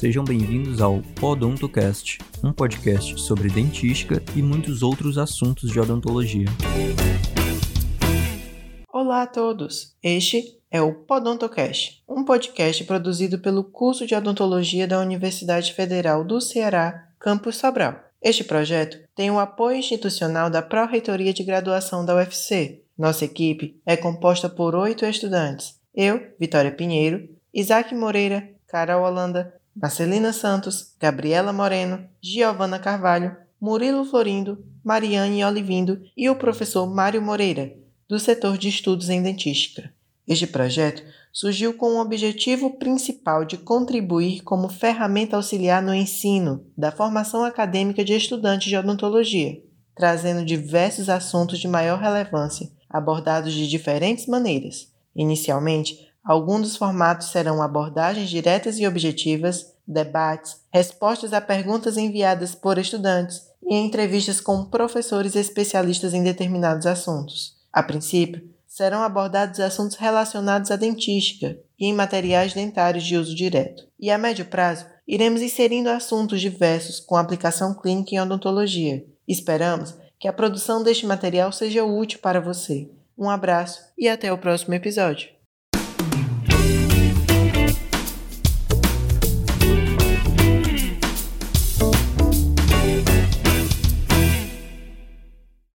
Sejam bem-vindos ao Podontocast, um podcast sobre dentística e muitos outros assuntos de odontologia. Olá a todos! Este é o Podontocast, um podcast produzido pelo curso de odontologia da Universidade Federal do Ceará, Campus Sobral. Este projeto tem o apoio institucional da Pró-Reitoria de Graduação da UFC. Nossa equipe é composta por oito estudantes. Eu, Vitória Pinheiro, Isaac Moreira, Carol Holanda, Marcelina Santos, Gabriela Moreno, Giovana Carvalho, Murilo Florindo, Mariane Olivindo e o professor Mário Moreira, do setor de estudos em dentística. Este projeto surgiu com o objetivo principal de contribuir como ferramenta auxiliar no ensino da formação acadêmica de estudantes de odontologia, trazendo diversos assuntos de maior relevância, abordados de diferentes maneiras. Inicialmente, alguns dos formatos serão abordagens diretas e objetivas, debates, respostas a perguntas enviadas por estudantes e entrevistas com professores especialistas em determinados assuntos. A princípio, serão abordados assuntos relacionados à dentística e em materiais dentários de uso direto. E a médio prazo, iremos inserindo assuntos diversos com aplicação clínica em odontologia. Esperamos que a produção deste material seja útil para você. Um abraço e até o próximo episódio.